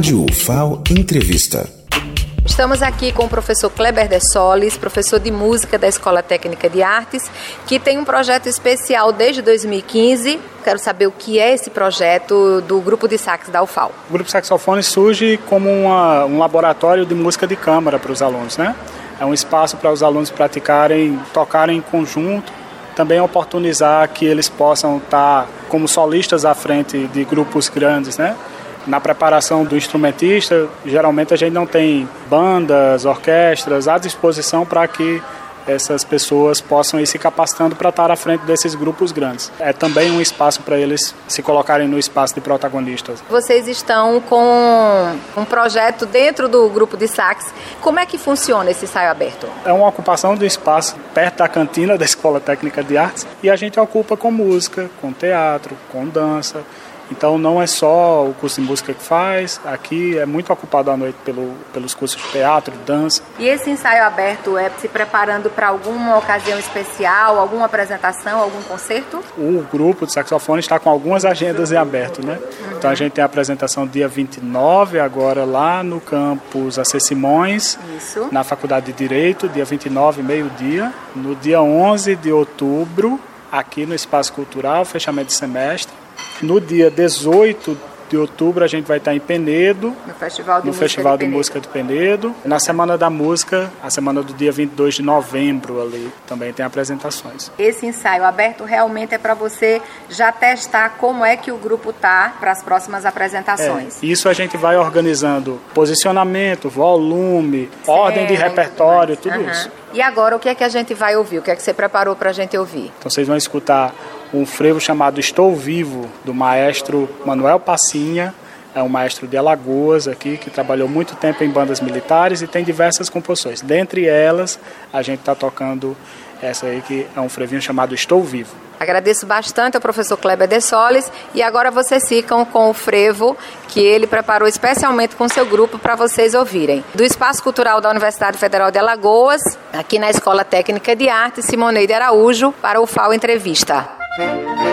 Rádio UFAO Entrevista. Estamos aqui com o professor Kleber de Solis, professor de música da Escola Técnica de Artes, que tem um projeto especial desde 2015. Quero saber o que é esse projeto do grupo de sax da UFAO. O grupo saxofone surge como uma, um laboratório de música de câmara para os alunos, né? É um espaço para os alunos praticarem, tocarem em conjunto, também oportunizar que eles possam estar como solistas à frente de grupos grandes, né? Na preparação do instrumentista, geralmente a gente não tem bandas, orquestras à disposição para que essas pessoas possam ir se capacitando para estar à frente desses grupos grandes. É também um espaço para eles se colocarem no espaço de protagonistas. Vocês estão com um projeto dentro do grupo de sax. Como é que funciona esse ensaio aberto? É uma ocupação do espaço perto da cantina da Escola Técnica de Artes e a gente ocupa com música, com teatro, com dança. Então não é só o curso de música que faz, aqui é muito ocupado à noite pelo, pelos cursos de teatro, dança. E esse ensaio aberto é se preparando para alguma ocasião especial, alguma apresentação, algum concerto? O grupo de saxofone está com algumas agendas em aberto, né? Uhum. Então a gente tem a apresentação dia 29, agora lá no campus AC Simões, Isso. na Faculdade de Direito, dia 29, meio-dia. No dia 11 de outubro, aqui no Espaço Cultural, fechamento de semestre. No dia 18 de outubro a gente vai estar em Penedo, no Festival de, no música, Festival de, de música de Penedo. Na Semana da Música, a semana do dia 22 de novembro ali, também tem apresentações. Esse ensaio aberto realmente é para você já testar como é que o grupo tá para as próximas apresentações. É, isso a gente vai organizando posicionamento, volume, ordem de repertório, tudo uhum. isso. E agora o que é que a gente vai ouvir? O que é que você preparou para a gente ouvir? Então vocês vão escutar um frevo chamado Estou Vivo, do maestro Manuel Passinha. É um maestro de Alagoas aqui, que trabalhou muito tempo em bandas militares e tem diversas composições. Dentre elas, a gente está tocando essa aí que é um frevinho chamado Estou Vivo. Agradeço bastante ao professor Kleber de Solis e agora vocês ficam com o frevo que ele preparou especialmente com seu grupo para vocês ouvirem. Do Espaço Cultural da Universidade Federal de Alagoas, aqui na Escola Técnica de Arte Simoneide Araújo, para o FAO Entrevista. Música